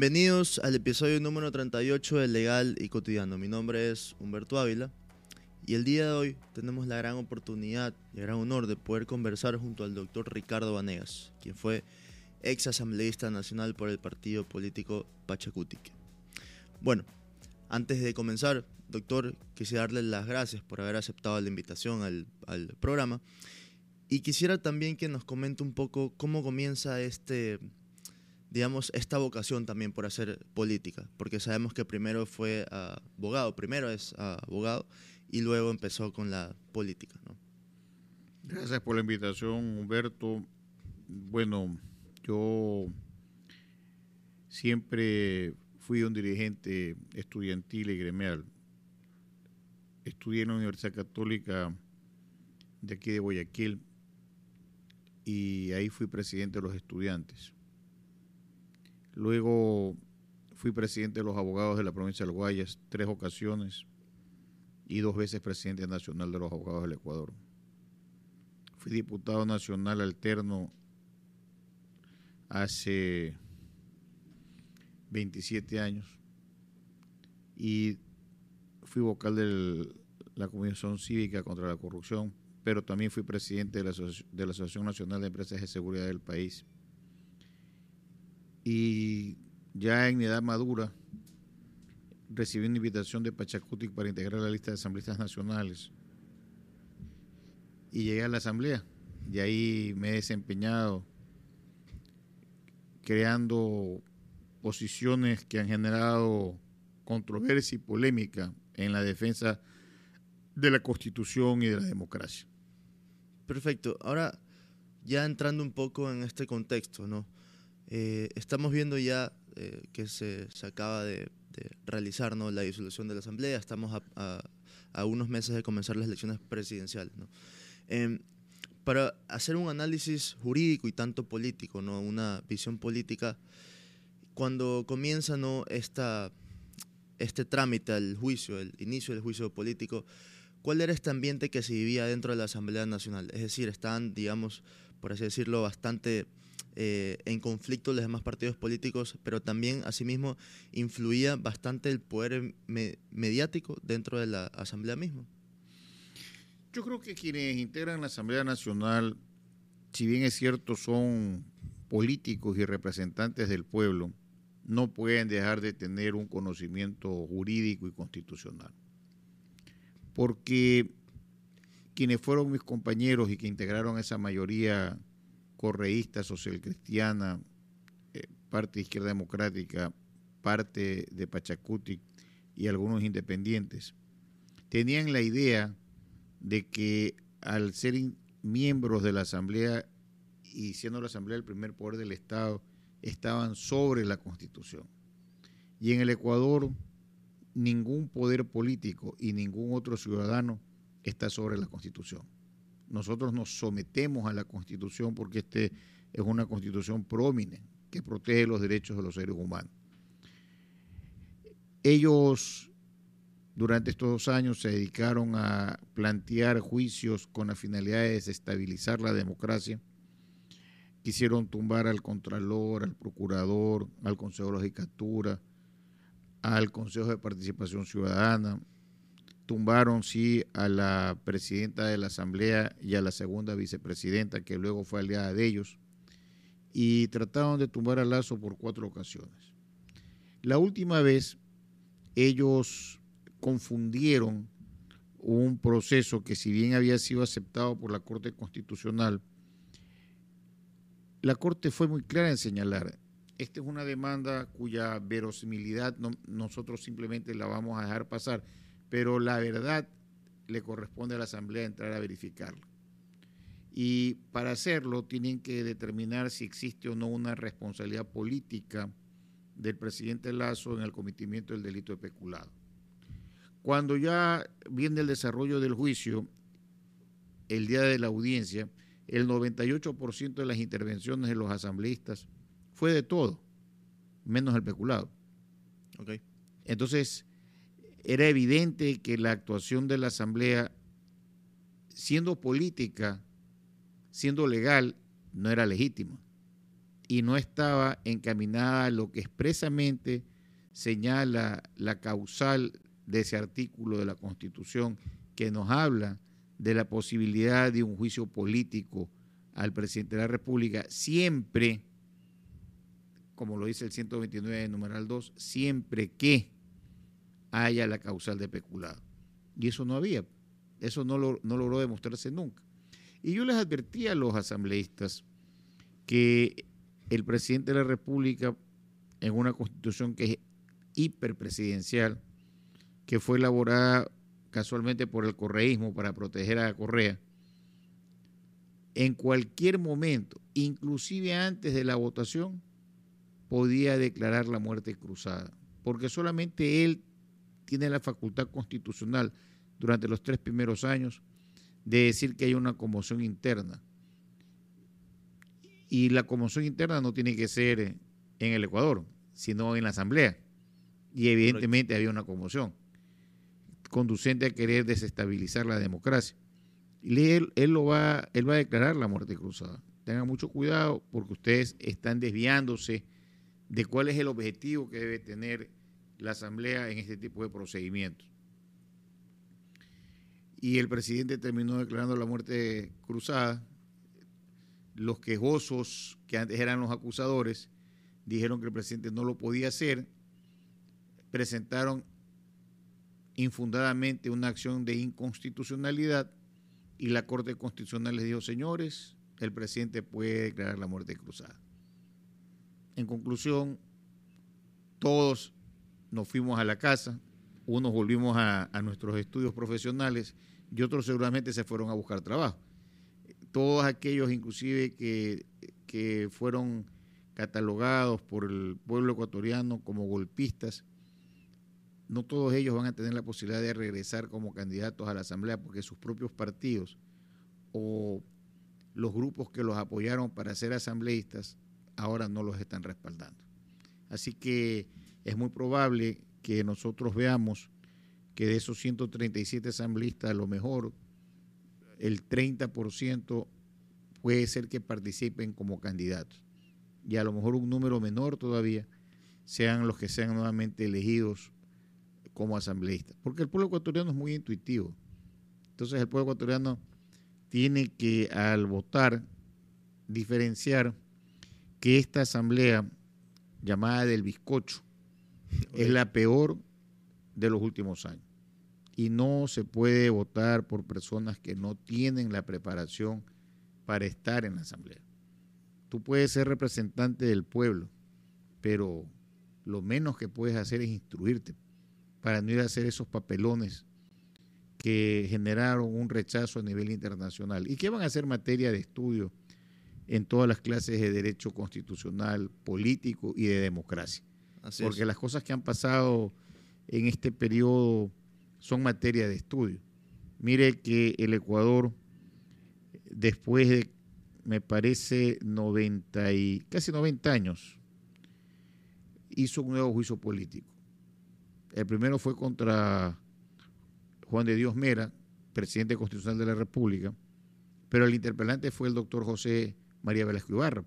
Bienvenidos al episodio número 38 de Legal y Cotidiano. Mi nombre es Humberto Ávila y el día de hoy tenemos la gran oportunidad y el gran honor de poder conversar junto al doctor Ricardo Vanegas, quien fue ex asambleísta nacional por el partido político Pachacutic. Bueno, antes de comenzar, doctor, quisiera darle las gracias por haber aceptado la invitación al, al programa y quisiera también que nos comente un poco cómo comienza este digamos, esta vocación también por hacer política, porque sabemos que primero fue abogado, primero es abogado y luego empezó con la política. Gracias por la invitación, Humberto. Bueno, yo siempre fui un dirigente estudiantil y gremial. Estudié en la Universidad Católica de aquí de Guayaquil y ahí fui presidente de los estudiantes Luego fui presidente de los abogados de la provincia del Guayas tres ocasiones y dos veces presidente nacional de los abogados del Ecuador. Fui diputado nacional alterno hace 27 años y fui vocal de la Comisión Cívica contra la Corrupción, pero también fui presidente de la, de la Asociación Nacional de Empresas de Seguridad del país y ya en mi edad madura recibí una invitación de Pachacutic para integrar la lista de asambleístas nacionales y llegué a la asamblea y ahí me he desempeñado creando posiciones que han generado controversia y polémica en la defensa de la constitución y de la democracia. Perfecto. Ahora, ya entrando un poco en este contexto, ¿no? Eh, estamos viendo ya eh, que se, acaba de, realizar ¿no? la disolución de la Asamblea, estamos a, unos meses de comenzar las elecciones presidenciales. Em, para hacer un análisis jurídico y tanto político, ¿no? una visión política, cuando comienza ¿no? Esta, este trámite al juicio, el inicio del juicio político, ¿cuál era este ambiente que se vivía dentro de la Asamblea Nacional? Es decir, están, digamos, por así decirlo, bastante eh, en conflicto los demás partidos políticos, pero también asimismo influía bastante el poder mediático dentro de la Asamblea misma. Yo creo que quienes integran la Asamblea Nacional, si bien es cierto, son políticos y representantes del pueblo, no pueden dejar de tener un conocimiento jurídico y constitucional. Porque quienes fueron mis compañeros y que integraron esa mayoría correísta, social cristiana, eh, parte izquierda democrática, parte de Pachacuti y algunos independientes, tenían la idea de que al ser miembros de la Asamblea y siendo la Asamblea el primer poder del Estado, estaban sobre la Constitución. Y en el Ecuador ningún poder político y ningún otro ciudadano está sobre la Constitución. Nosotros nos sometemos a la Constitución porque este es una Constitución prómine que protege los derechos de los seres humanos. Ellos durante estos dos años se dedicaron a plantear juicios con la finalidad de desestabilizar la democracia. Quisieron tumbar al Contralor, al Procurador, al Consejo de la Judicatura, al Consejo de Participación Ciudadana, tumbaron sí a la presidenta de la Asamblea y a la segunda vicepresidenta, que luego fue aliada de ellos, y trataron de tumbar a Lazo por cuatro ocasiones. La última vez ellos confundieron un proceso que si bien había sido aceptado por la Corte Constitucional, la Corte fue muy clara en señalar, esta es una demanda cuya verosimilidad nosotros simplemente la vamos a dejar pasar pero la verdad le corresponde a la Asamblea entrar a verificarlo. Y para hacerlo tienen que determinar si existe o no una responsabilidad política del presidente Lazo en el cometimiento del delito de peculado. Cuando ya viene el desarrollo del juicio, el día de la audiencia, el 98% de las intervenciones de los asambleístas fue de todo, menos el peculado. Okay. Entonces, era evidente que la actuación de la Asamblea, siendo política, siendo legal, no era legítima. y no estaba encaminada a lo que expresamente señala la causal de ese artículo de la Constitución que nos habla de la posibilidad de un juicio político al presidente de la República, siempre, como lo dice el 129 numeral 2, siempre que haya la causal de peculado. Y eso no había, eso no, no logró demostrarse nunca. Y yo les advertí a los asambleístas que el presidente de la República, en una constitución que es hiperpresidencial, que fue elaborada casualmente por el correísmo para proteger a Correa, en cualquier momento, inclusive antes de la votación, podía declarar la muerte cruzada, porque solamente él tiene la facultad constitucional durante los tres primeros años de decir que hay una conmoción interna. Y la conmoción interna no tiene que ser en el Ecuador, sino en la Asamblea. Y evidentemente había una conmoción conducente a querer desestabilizar la democracia. Y él, él, lo va, él va a declarar la muerte cruzada. Tengan mucho cuidado porque ustedes están desviándose de cuál es el objetivo que debe tener la Asamblea en este tipo de procedimientos. Y el presidente terminó declarando la muerte cruzada. Los quejosos, que antes eran los acusadores, dijeron que el presidente no lo podía hacer, presentaron infundadamente una acción de inconstitucionalidad y la Corte Constitucional les dijo, señores, el presidente puede declarar la muerte cruzada. En conclusión, todos nos fuimos a la casa, unos volvimos a, nuestros estudios profesionales y otros seguramente se fueron a buscar trabajo. Todos aquellos inclusive que, que fueron catalogados por el pueblo ecuatoriano como golpistas, no todos ellos van a tener la posibilidad de regresar como candidatos a la Asamblea porque sus propios partidos o los grupos que los apoyaron para ser asambleístas ahora no los están respaldando. Así que es muy probable que nosotros veamos que de esos 137 asambleístas a lo mejor el 30% puede ser que participen como candidatos y a lo mejor un número menor todavía sean los que sean nuevamente elegidos como asambleístas. Porque el pueblo ecuatoriano es muy intuitivo. Entonces el pueblo ecuatoriano tiene que al votar diferenciar que esta asamblea llamada del bizcocho es la peor de los últimos años. Y no se puede votar por personas que no tienen la preparación para estar en la asamblea. Tú puedes ser representante del pueblo, pero lo menos que puedes hacer es instruirte para no ir a hacer esos papelones que generaron un rechazo a nivel internacional y que van a ser materia de estudio en todas las clases de derecho constitucional, político y de democracia. Porque las cosas que han pasado en este periodo son materia de estudio. Mire que el Ecuador, después de, me parece, 90 y, casi 90 años, hizo un nuevo juicio político el primero fue contra Juan de Dios Mera, presidente constitucional de la República, pero el interpelante fue el doctor José María Velasco Ibarra.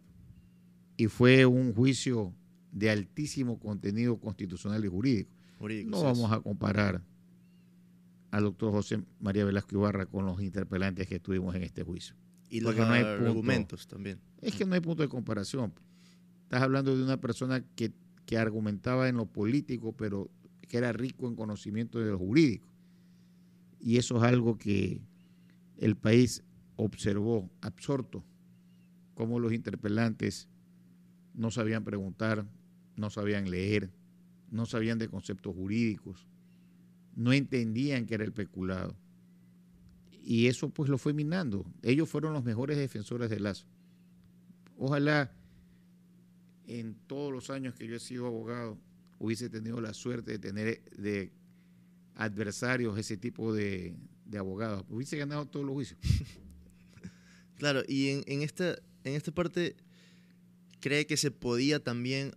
Y fue un juicio de altísimo contenido constitucional y jurídico. no vamos a comparar al doctor José María Velasco Ibarra con los interpelantes que estuvimos en este juicio. Y los argumentos también. Es que no hay punto de comparación. Estás hablando de una persona que, que argumentaba en lo político, pero que era rico en conocimiento de lo jurídico. Y eso es algo que el país observó absorto, cómo los interpelantes no sabían preguntar, no sabían leer, no sabían de conceptos jurídicos, no entendían que era el peculado. Y eso pues lo fue minando. Ellos fueron los mejores defensores del lazo. Ojalá en todos los años que yo he sido abogado hubiese tenido la suerte de tener de adversarios ese tipo de, abogados. Hubiese ganado todos los juicios. claro, y en, esta, en esta parte cree que se podía también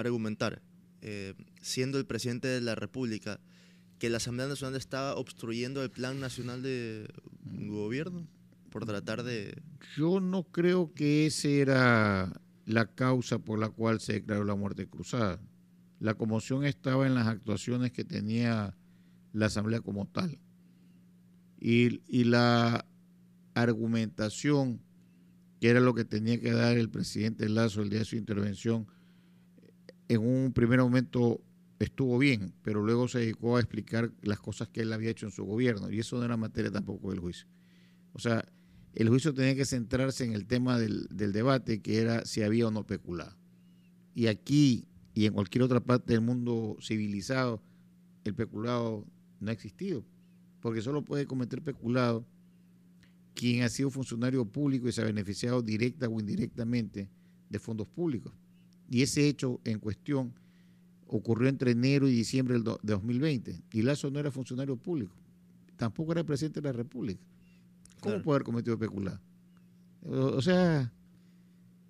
argumentar, eh, siendo el presidente de la República, que la Asamblea Nacional estaba obstruyendo el Plan Nacional de Gobierno por tratar de... Yo no creo que ese era la causa por la cual se declaró la muerte cruzada. La conmoción estaba en las actuaciones que tenía la Asamblea como tal. Y, y la argumentación, que era lo que tenía que dar el presidente Lazo el día de su intervención, en un primer momento estuvo bien, pero luego se dedicó a explicar las cosas que él había hecho en su gobierno, y eso no era materia tampoco del juicio. O sea, el juicio tenía que centrarse en el tema del, debate, que era si había o no peculado. Y aquí y en cualquier otra parte del mundo civilizado, el peculado no ha existido, porque solo puede cometer peculado quien ha sido funcionario público y se ha beneficiado directa o indirectamente de fondos públicos. Y ese hecho en cuestión ocurrió entre enero y diciembre de 2020. Y Lazo no era funcionario público, tampoco era presidente de la República. ¿Cómo puede haber cometido peculado? O, sea,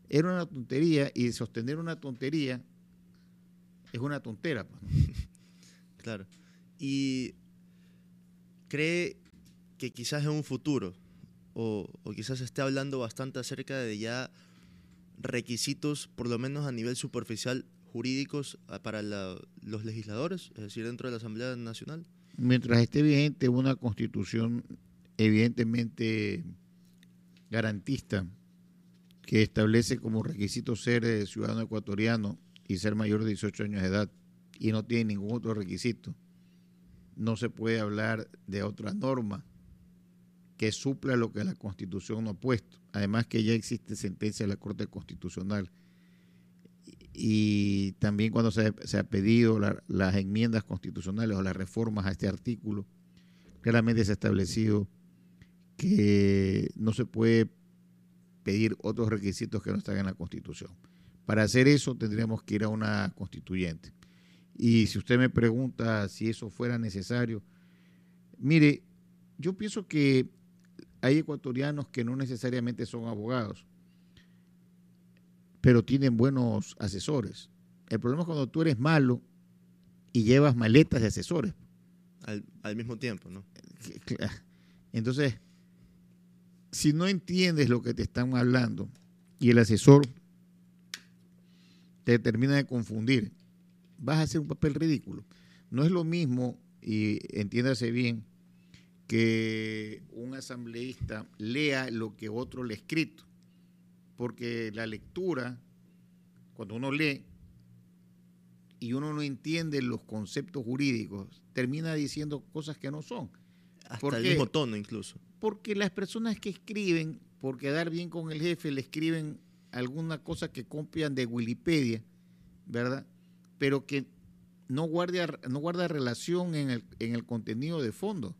era una tontería y sostener una tontería es una tontera. Pues, claro. Y cree que quizás en un futuro, o, o quizás esté hablando bastante acerca de ya requisitos, por lo menos a nivel superficial, jurídicos ah, para los legisladores, es decir, dentro de la Asamblea Nacional? Mientras esté vigente una constitución evidentemente garantista que establece como requisito ser eh, ciudadano ecuatoriano y ser mayor de 18 años de edad y no tiene ningún otro requisito, no se puede hablar de otra norma que supla lo que la Constitución no ha puesto. Además que ya existe sentencia de la Corte Constitucional y también cuando se, ha pedido las enmiendas constitucionales o las reformas a este artículo, claramente se ha establecido que no se puede pedir otros requisitos que no están en la Constitución. Para hacer eso tendríamos que ir a una constituyente. Y si usted me pregunta si eso fuera necesario, mire, yo pienso que hay ecuatorianos que no necesariamente son abogados pero tienen buenos asesores. El problema es cuando tú eres malo y llevas maletas de asesores. Al, mismo tiempo, ¿no? Entonces, si no entiendes lo que te están hablando y el asesor te termina de confundir, vas a hacer un papel ridículo. No es lo mismo, y entiéndase bien, que un asambleísta lea lo que otro le ha escrito porque la lectura, cuando uno lee y uno no entiende los conceptos jurídicos, termina diciendo cosas que no son. Hasta el mismo tono incluso. Porque las personas que escriben, por quedar bien con el jefe, le escriben alguna cosa que copian de Wikipedia, ¿verdad? Pero que no guarda, no guarda relación en el, en el contenido de fondo.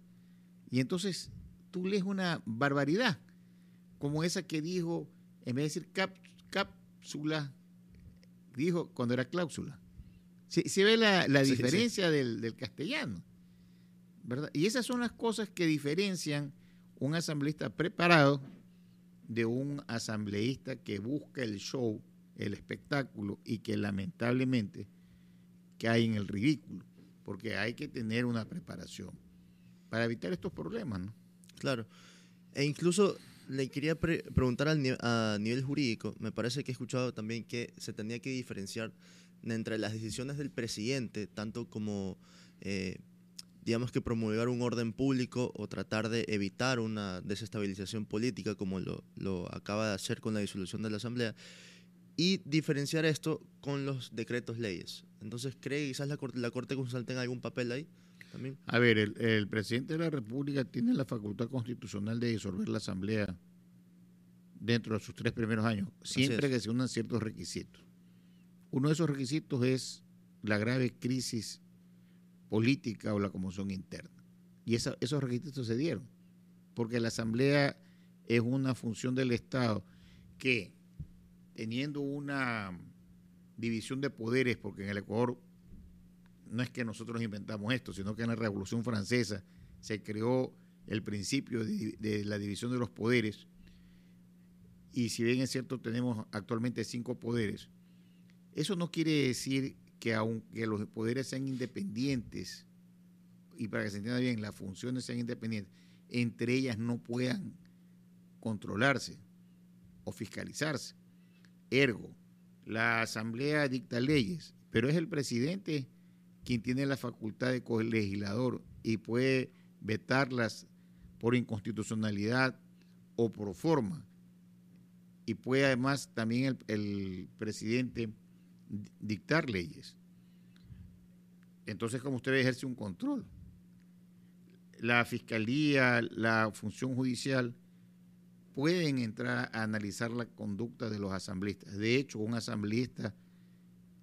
Y entonces tú lees una barbaridad, como esa que dijo en vez de decir cápsula, dijo cuando era cláusula. Se, ve la, diferencia Del, castellano. ¿verdad? Y esas son las cosas que diferencian un asambleísta preparado de un asambleísta que busca el show, el espectáculo y que lamentablemente cae en el ridículo, porque hay que tener una preparación para evitar estos problemas. ¿no? Claro. E incluso le quería preguntar al a nivel jurídico, me parece que he escuchado también que se tenía que diferenciar entre las decisiones del presidente, tanto como, eh, digamos que promulgar un orden público o tratar de evitar una desestabilización política, como lo, lo acaba de hacer con la disolución de la Asamblea, y diferenciar esto con los decretos leyes. Entonces, ¿cree quizás la, la Corte Constitucional tenga algún papel ahí? A ver, el, presidente de la República tiene la facultad constitucional de disolver la Asamblea dentro de sus tres primeros años, siempre que se unan ciertos requisitos. Uno de esos requisitos es la grave crisis política o la conmoción interna. Y esos requisitos se dieron, porque la Asamblea es una función del Estado que, teniendo una división de poderes, porque en el Ecuador no es que nosotros inventamos esto, sino que en la Revolución Francesa se creó el principio de, la división de los poderes. Y si bien es cierto, tenemos actualmente cinco poderes, eso no quiere decir que aunque los poderes sean independientes, y para que se entienda bien, las funciones sean independientes, entre ellas no puedan controlarse o fiscalizarse. Ergo, la asamblea dicta leyes, pero es el presidente quien tiene la facultad de legislador y puede vetarlas por inconstitucionalidad o por forma. Y puede además también el, presidente dictar leyes. Entonces, como usted ejerce un control. La fiscalía, la función judicial pueden entrar a analizar la conducta de los asambleístas. De hecho, un asambleísta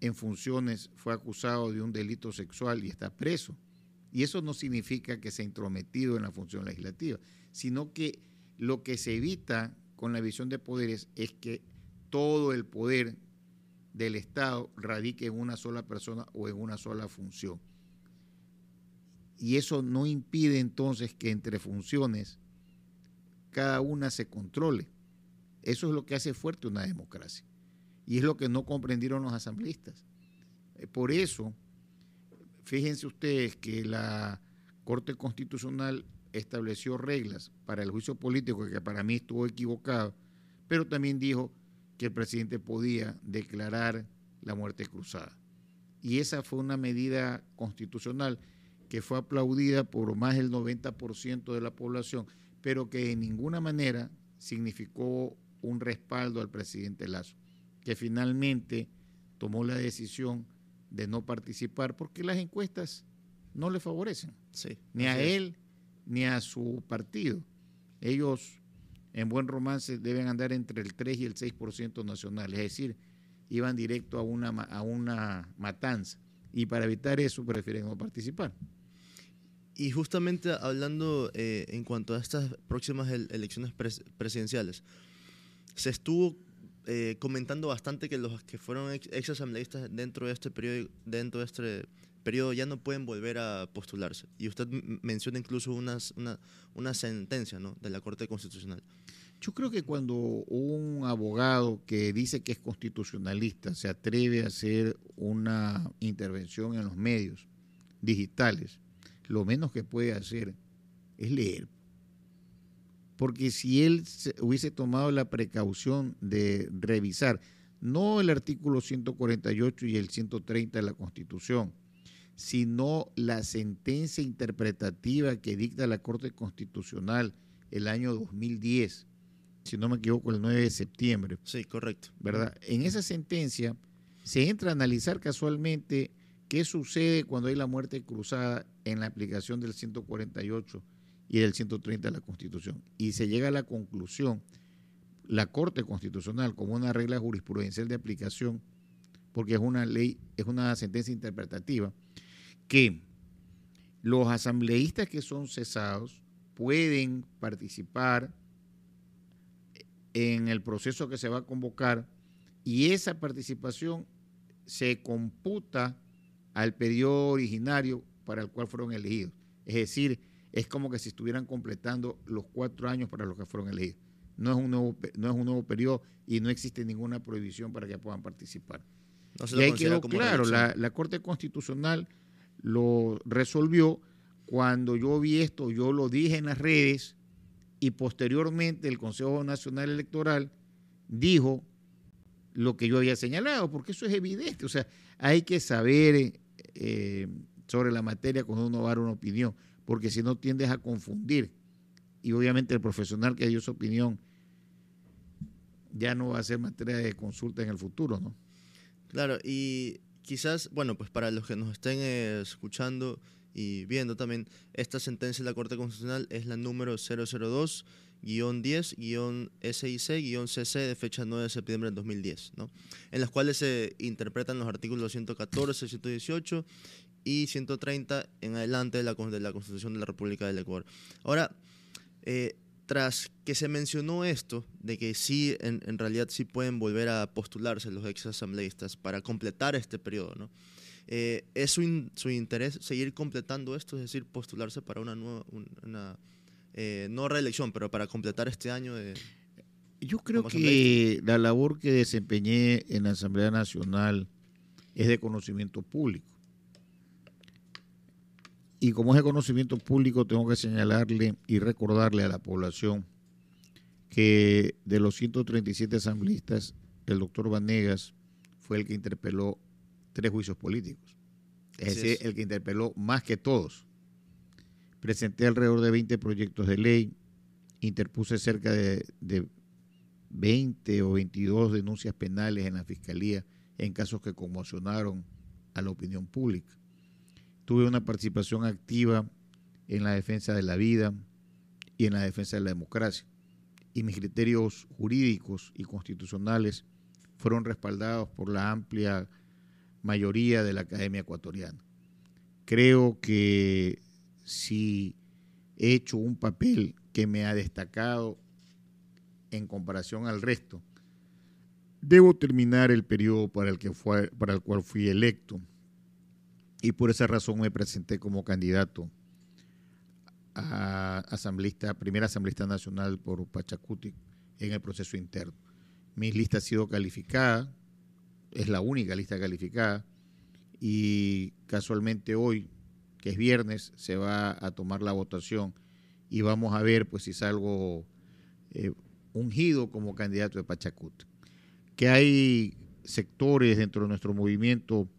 en funciones fue acusado de un delito sexual y está preso. Y eso no significa que se ha intrometido en la función legislativa, sino que lo que se evita con la visión de poderes es que todo el poder del Estado radique en una sola persona o en una sola función. Y eso no impide entonces que entre funciones cada una se controle. Eso es lo que hace fuerte una democracia. Y es lo que no comprendieron los asambleístas. Eh, por eso, fíjense ustedes que la Corte Constitucional estableció reglas para el juicio político que para mí estuvo equivocado, pero también dijo que el presidente podía declarar la muerte cruzada. Y esa fue una medida constitucional que fue aplaudida por más del 90% de la población, pero que de ninguna manera significó un respaldo al presidente Lazo que finalmente tomó la decisión de no participar porque las encuestas no le favorecen, ni a él ni a su partido. Ellos, en buen romance, deben andar entre el 3 y el 6% nacional, es decir, iban directo a una, a una matanza. Y para evitar eso prefieren no participar. Y justamente hablando eh, en cuanto a estas próximas elecciones presidenciales, se estuvo eh, comentando bastante que los que fueron ex, asambleístas dentro de este periodo dentro de este periodo ya no pueden volver a postularse. Y usted menciona incluso una, una sentencia ¿no? de la Corte Constitucional. Yo creo que cuando un abogado que dice que es constitucionalista se atreve a hacer una intervención en los medios digitales, lo menos que puede hacer es leer porque si él hubiese tomado la precaución de revisar no el artículo 148 y el 130 de la Constitución, sino la sentencia interpretativa que dicta la Corte Constitucional el año 2010, si no me equivoco, el 9 de septiembre. Sí, correcto. ¿Verdad? En esa sentencia se entra a analizar casualmente qué sucede cuando hay la muerte cruzada en la aplicación del 148 y del 130 de la Constitución. Y se llega a la conclusión, la Corte Constitucional, como una regla jurisprudencial de aplicación, porque es una ley, es una sentencia interpretativa, que los asambleístas que son cesados pueden participar en el proceso que se va a convocar y esa participación se computa al periodo originario para el cual fueron elegidos. Es decir, es como que si estuvieran completando los cuatro años para los que fueron elegidos. No es un nuevo, no es un nuevo periodo y no existe ninguna prohibición para que puedan participar. y ahí quedó claro, la, la, Corte Constitucional lo resolvió. Cuando yo vi esto, yo lo dije en las redes y posteriormente el Consejo Nacional Electoral dijo lo que yo había señalado, porque eso es evidente. O sea, hay que saber eh, sobre la materia cuando uno va a dar una opinión porque si no tiendes a confundir. Y obviamente el profesional que dio su opinión ya no va a ser materia de consulta en el futuro, ¿no? Claro, y quizás, bueno, pues para los que nos estén eh, escuchando y viendo también, esta sentencia de la Corte Constitucional es la número 002. 10-SIC-CC de fecha 9 de septiembre del 2010, ¿no? en las cuales se interpretan los artículos 114, 118 y 130 en adelante de la, de la Constitución de la República del Ecuador. Ahora, eh, tras que se mencionó esto, de que sí, en, en, realidad sí pueden volver a postularse los ex asambleístas para completar este periodo, ¿no? Eh, ¿Es su, su, interés seguir completando esto, es decir, postularse para una nueva, una, eh, no reelección, pero para completar este año de... Yo creo que la labor que desempeñé en la Asamblea Nacional es de conocimiento público. Y como es de conocimiento público, tengo que señalarle y recordarle a la población que de los 137 asambleístas, el doctor Vanegas fue el que interpeló tres juicios políticos. Es decir, el que interpeló más que todos. Presenté alrededor de 20 proyectos de ley, interpuse cerca de, de 20 o 22 denuncias penales en la Fiscalía en casos que conmocionaron a la opinión pública. Tuve una participación activa en la defensa de la vida y en la defensa de la democracia. Y mis criterios jurídicos y constitucionales fueron respaldados por la amplia mayoría de la Academia Ecuatoriana. Creo que si he hecho un papel que me ha destacado en comparación al resto, debo terminar el periodo para el, que fue, para el cual fui electo y por esa razón me presenté como candidato a asambleísta, primera asambleísta nacional por Pachacuti en el proceso interno. Mi lista ha sido calificada, es la única lista calificada, y casualmente hoy, que es viernes, se va a tomar la votación y vamos a ver pues si salgo eh, ungido como candidato de Pachacuti. Que hay sectores dentro de nuestro movimiento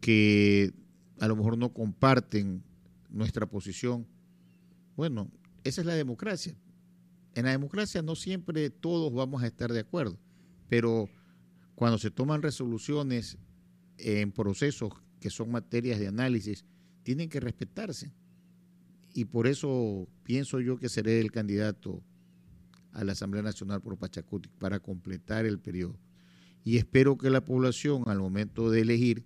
que a lo mejor no comparten nuestra posición. Bueno, esa es la democracia. En la democracia no siempre todos vamos a estar de acuerdo, pero cuando se toman resoluciones en procesos que son materias de análisis, tienen que respetarse. Y por eso pienso yo que seré el candidato a la Asamblea Nacional por Pachacuti para completar el periodo. Y espero que la población al momento de elegir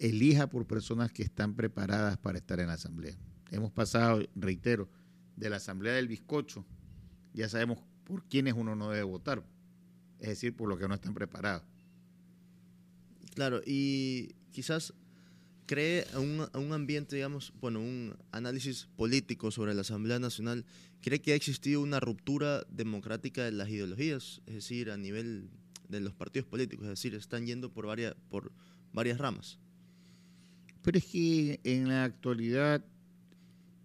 elija por personas que están preparadas para estar en la Asamblea. Hemos pasado, reitero, de la Asamblea del Bizcocho, ya sabemos por quiénes uno no debe votar, es decir, por los que no están preparados. Claro, y quizás cree un, un ambiente, digamos, bueno, un análisis político sobre la Asamblea Nacional, cree que ha existido una ruptura democrática de las ideologías, es decir, a nivel de los partidos políticos, es decir, están yendo por varias, por varias ramas. Pero es que en la actualidad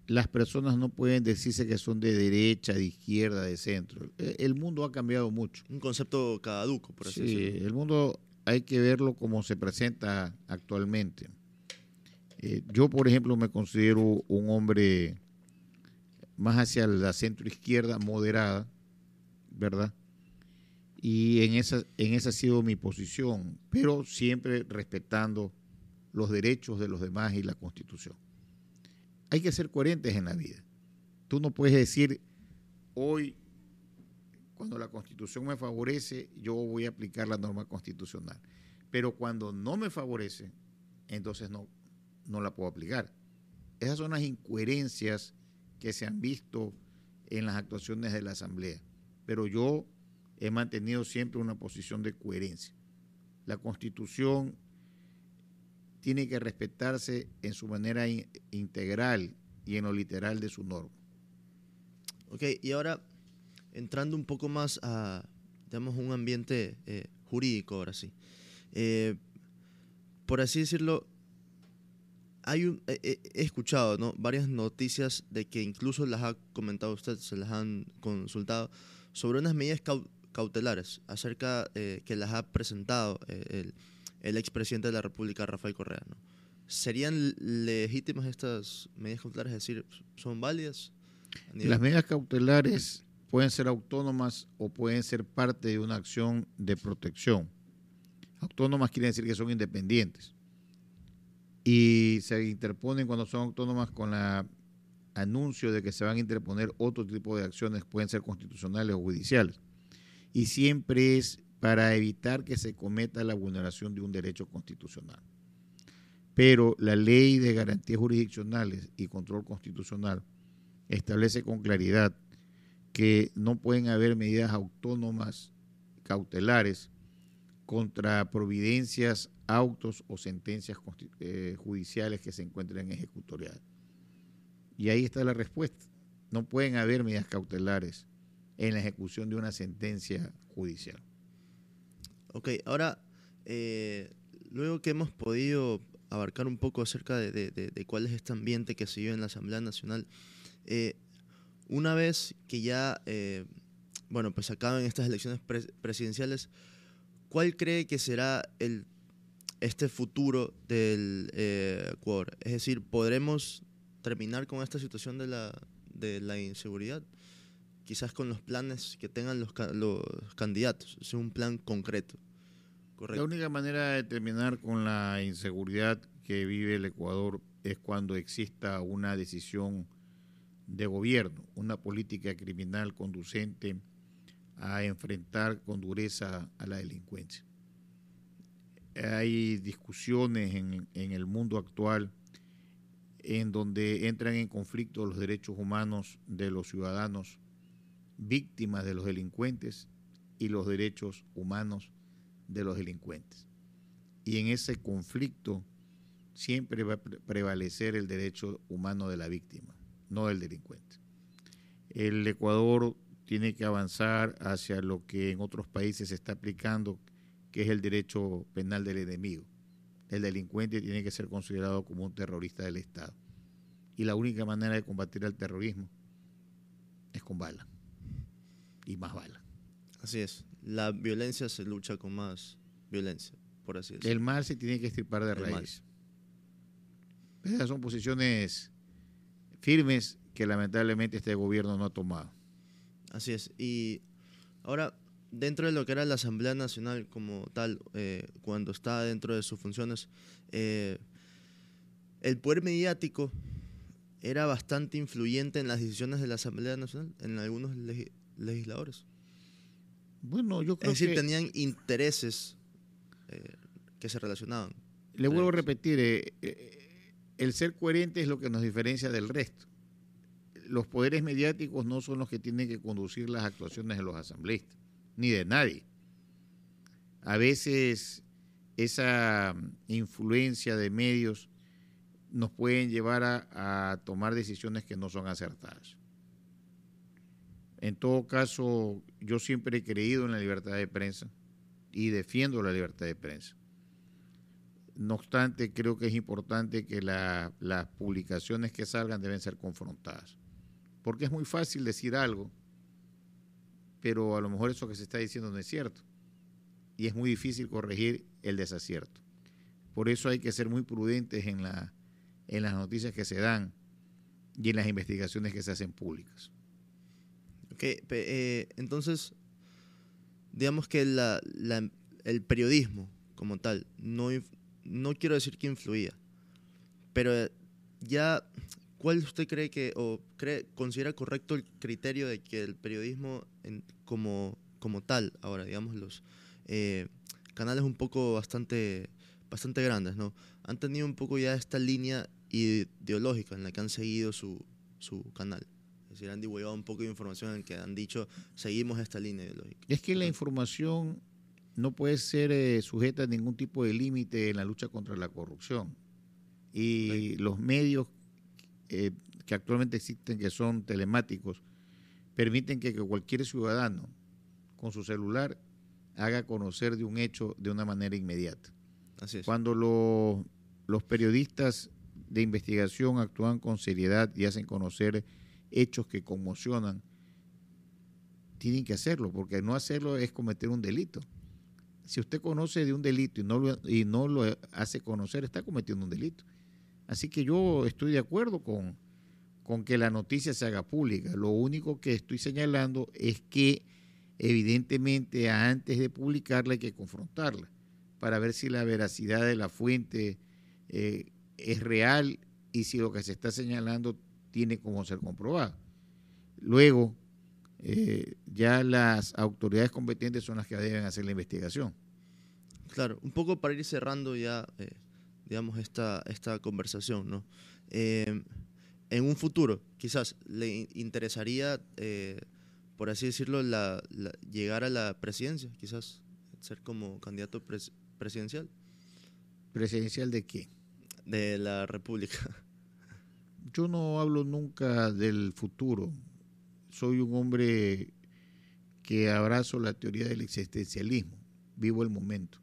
las personas no pueden decirse que son de derecha, de izquierda, de centro. E, el mundo ha cambiado mucho. Un concepto caduco, por así sí, decirlo. el mundo hay que verlo como se presenta actualmente. Eh, yo, por ejemplo, me considero un hombre más hacia la centro izquierda moderada, ¿verdad? Y en esa, en esa ha sido mi posición, pero siempre respetando los derechos de los demás y la constitución hay que ser coherentes en la vida. Tú no puedes decir, hoy, cuando la constitución me favorece, yo voy a aplicar la norma constitucional. Pero cuando no me favorece, entonces no, no la puedo aplicar. Esas son las incoherencias que se han visto en las actuaciones de la Asamblea. Pero yo he mantenido siempre una posición de coherencia. La constitución tiene que respetarse en su manera integral y en lo literal de su norma. Ok, y ahora entrando un poco más a, digamos, un ambiente eh, jurídico, ahora sí. Eh, por así decirlo, hay un, he escuchado ¿no? varias noticias de que incluso las ha comentado usted, se las han consultado, sobre unas medidas cautelares acerca eh, que las ha presentado el el expresidente de la República, Rafael Correa. ¿no? ¿Serían legítimas estas medidas cautelares? Es decir, ¿son válidas? Las medidas cautelares pueden ser autónomas o pueden ser parte de una acción de protección. Autónomas quiere decir que son independientes. Y se interponen cuando son autónomas con el anuncio de que se van a interponer otro tipo de acciones, pueden ser constitucionales o judiciales. Y siempre es para evitar que se cometa la vulneración de un derecho constitucional. Pero la ley de garantías jurisdiccionales y control constitucional establece con claridad que no pueden haber medidas autónomas cautelares contra providencias, autos o sentencias eh, judiciales que se encuentren en ejecutorial. Y ahí está la respuesta. No pueden haber medidas cautelares en la ejecución de una sentencia judicial. Ok, ahora, eh, luego que hemos podido abarcar un poco acerca de, cuál es este ambiente que se vive en la Asamblea Nacional, eh, una vez que ya, eh, bueno, pues acaban estas elecciones presidenciales, ¿cuál cree que será el, este futuro del eh, Ecuador? Es decir, ¿podremos terminar con esta situación de la, de la inseguridad? Quizás con los planes que tengan los, los candidatos, es un plan concreto. La única manera de terminar con la inseguridad que vive el Ecuador es cuando exista una decisión de gobierno, una política criminal conducente a enfrentar con dureza a la delincuencia. Hay discusiones en, en el mundo actual en donde entran en conflicto los derechos humanos de los ciudadanos víctimas de los delincuentes y los derechos humanos de los delincuentes. Y en ese conflicto siempre va a prevalecer el derecho humano de la víctima, no del delincuente. El Ecuador tiene que avanzar hacia lo que en otros países se está aplicando, que es el derecho penal del enemigo. El delincuente tiene que ser considerado como un terrorista del Estado. Y la única manera de combatir el terrorismo es con bala. Y más bala. Así es. La violencia se lucha con más violencia, por así decirlo. El mal se tiene que estripar de raíz. Esas son posiciones firmes que lamentablemente este gobierno no ha tomado. Así es. Y ahora, dentro de lo que era la Asamblea Nacional como tal, eh, cuando está dentro de sus funciones, eh, el poder mediático era bastante influyente en las decisiones de la Asamblea Nacional, en algunos legisladores. Bueno, yo creo es decir, tenían intereses eh, que se relacionaban. Le vuelvo a repetir, eh, eh, el ser coherente es lo que nos diferencia del resto. Los poderes mediáticos no son los que tienen que conducir las actuaciones de los asambleístas, ni de nadie. A veces esa mm, influencia de medios nos pueden llevar a tomar decisiones que no son acertadas. En todo caso, yo siempre he creído en la libertad de prensa y defiendo la libertad de prensa. No obstante, creo que es importante que las publicaciones que salgan deben ser confrontadas. Porque es muy fácil decir algo, pero a lo mejor eso que se está diciendo no es cierto. Y es muy difícil corregir el desacierto. Por eso hay que ser muy prudentes en, la, en las noticias que se dan y en las investigaciones que se hacen públicas. Eh, entonces, digamos que el periodismo como tal, no, no quiero decir que influía, pero ya, ¿cuál usted cree que, o cree, considera correcto el criterio de que el periodismo como, como tal, ahora, digamos, los eh, canales un poco bastante, bastante grandes, ¿no? Han tenido un poco ya esta línea ideológica en la que han seguido su, su canal decir, han divulgado un poco de información en que han dicho, seguimos esta línea ideológica. Es que la información no puede ser eh, sujeta a ningún tipo de límite en la lucha contra la corrupción. Y los medios eh, que actualmente existen, que son telemáticos, permiten que, cualquier ciudadano con su celular haga conocer de un hecho de una manera inmediata. Así es. Cuando los periodistas de investigación actúan con seriedad y hacen conocer hechos que conmocionan, tienen que hacerlo, porque no hacerlo es cometer un delito. Si usted conoce de un delito y no lo, y no lo hace conocer, está cometiendo un delito. Así que yo estoy de acuerdo con, con que la noticia se haga pública. Lo único que estoy señalando es que evidentemente antes de publicarla hay que confrontarla para ver si la veracidad de la fuente eh, es real y si lo que se está señalando tiene como ser comprobado. Luego, eh, ya las autoridades competentes son las que deben hacer la investigación. Claro, un poco para ir cerrando ya, eh, digamos, esta, esta conversación, ¿no? Eh, en un futuro, quizás le interesaría, por así decirlo, la, llegar a la presidencia, quizás ser como candidato presidencial. ¿Presidencial de qué? De la República. yo no hablo nunca del futuro. Soy un hombre que abrazo la teoría del existencialismo. Vivo el momento.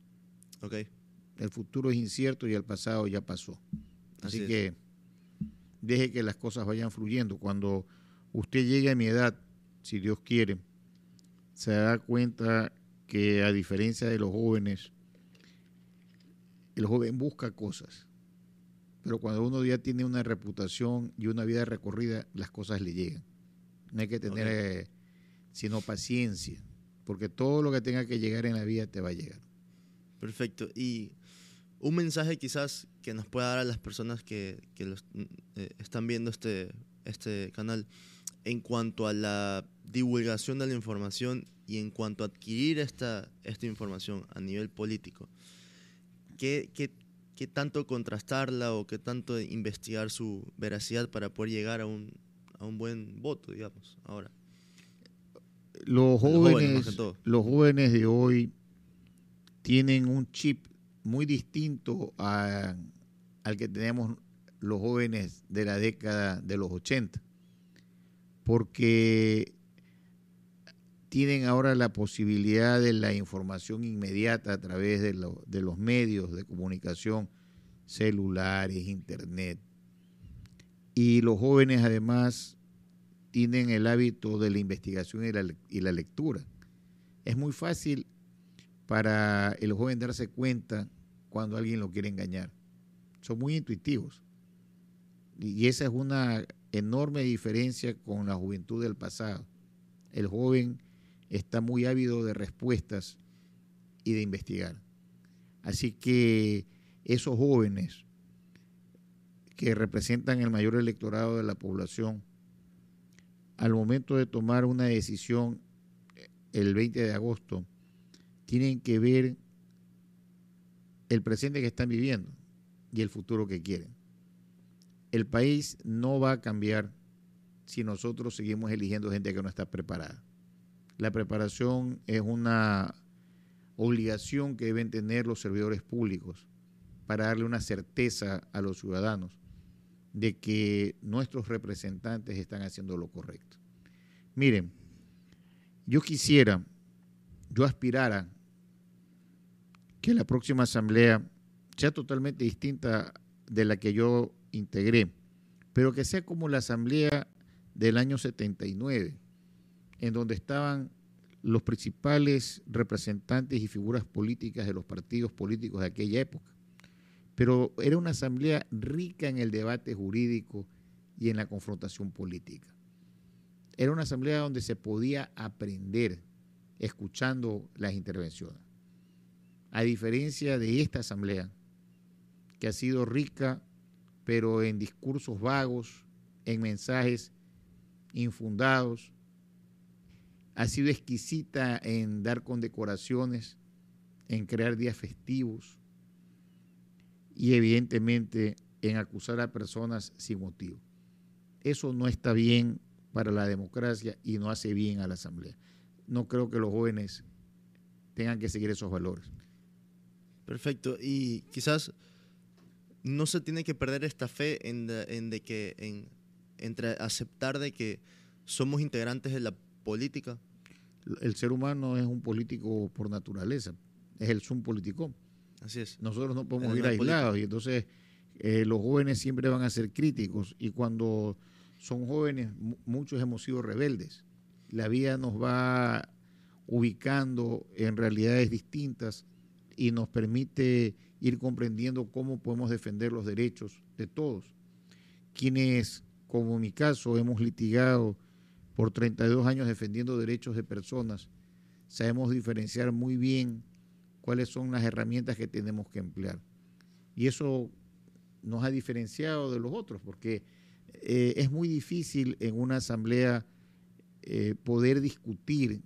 Okay. El futuro es incierto y el pasado ya pasó. Así, que deje que las cosas vayan fluyendo. Cuando usted llegue a mi edad, si Dios quiere, se da cuenta que a diferencia de los jóvenes, el joven busca cosas, pero cuando uno ya tiene una reputación y una vida recorrida, las cosas le llegan. No hay que tener eh, sino paciencia, porque todo lo que tenga que llegar en la vida te va a llegar. Perfecto. Y un mensaje quizás que nos pueda dar a las personas que, eh, están viendo este, este canal en cuanto a la divulgación de la información y en cuanto a adquirir esta, esta información a nivel político. ¿Qué, qué, qué tanto contrastarla o qué tanto investigar su veracidad para poder llegar a un, a un buen voto, digamos, ahora? Los jóvenes, los jóvenes de hoy tienen un chip muy distinto al que tenemos los jóvenes de la década de los 80, porque tienen ahora la posibilidad de la información inmediata a través de, de los medios de comunicación celulares, internet. Y los jóvenes además tienen el hábito de la investigación y la lectura. Es muy fácil para el joven darse cuenta cuando alguien lo quiere engañar. Son muy intuitivos. Y esa es una enorme diferencia con la juventud del pasado. El joven está muy ávido de respuestas y de investigar. Así que esos jóvenes que representan el mayor electorado de la población, al momento de tomar una decisión el 20 de agosto, tienen que ver el presente que están viviendo y el futuro que quieren. El país no va a cambiar si nosotros seguimos eligiendo gente que no está preparada. La preparación es una obligación que deben tener los servidores públicos para darle una certeza a los ciudadanos de que nuestros representantes están haciendo lo correcto. Miren, yo quisiera, yo aspirara que la próxima asamblea sea totalmente distinta de la que yo integré, pero que sea como la asamblea del año 79, en donde estaban los principales representantes y figuras políticas de los partidos políticos de aquella época. Pero era una asamblea rica en el debate jurídico y en la confrontación política. Era una asamblea donde se podía aprender escuchando las intervenciones a diferencia de esta asamblea, que ha sido rica, pero en discursos vagos, en mensajes infundados, ha sido exquisita en dar condecoraciones, en crear días festivos y evidentemente en acusar a personas sin motivo. Eso no está bien para la democracia y no hace bien a la Asamblea. No creo que los jóvenes tengan que seguir esos valores. Perfecto. Y quizás no se tiene que perder esta fe en, de, que en, entre aceptar de que somos integrantes de la política. El ser humano es un político por naturaleza, es el sum político. Así es. Nosotros no podemos ir aislados y entonces eh, los jóvenes siempre van a ser críticos y cuando son jóvenes muchos hemos sido rebeldes. La vida nos va ubicando en realidades distintas y nos permite ir comprendiendo cómo podemos defender los derechos de todos. Quienes, como en mi caso, hemos litigado por 32 años defendiendo derechos de personas, sabemos diferenciar muy bien cuáles son las herramientas que tenemos que emplear. Y eso nos ha diferenciado de los otros, porque eh, es muy difícil en una asamblea eh, poder discutir,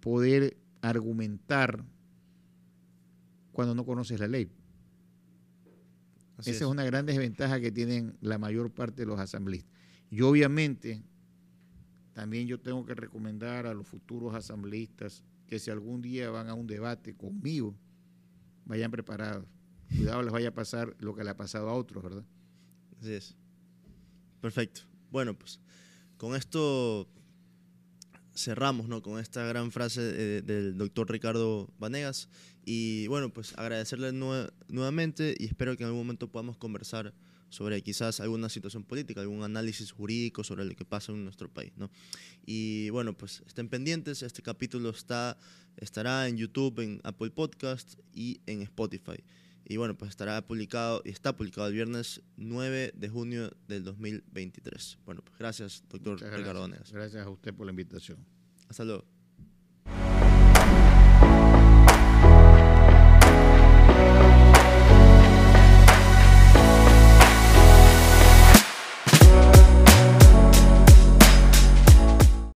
poder argumentar cuando no conoces la ley. Esa es. una gran desventaja que tienen la mayor parte de los asambleístas. Y obviamente, también yo tengo que recomendar a los futuros asambleístas que si algún día van a un debate conmigo, vayan preparados. Cuidado les vaya a pasar lo que le ha pasado a otros, ¿verdad? Así es. Perfecto. Bueno, pues con esto cerramos ¿no? con esta gran frase del doctor Ricardo Vanegas. Y bueno, pues agradecerle nuevamente y espero que en algún momento podamos conversar sobre quizás alguna situación política, algún análisis jurídico sobre lo que pasa en nuestro país. ¿no? Y bueno, pues estén pendientes, este capítulo está, estará en YouTube, en Apple Podcast y en Spotify. Y bueno, pues estará publicado, y está publicado el viernes 9 de junio del 2023. Bueno, pues gracias, doctor Ricardo gracias. Vanegas. Gracias a usted por la invitación. Hasta luego.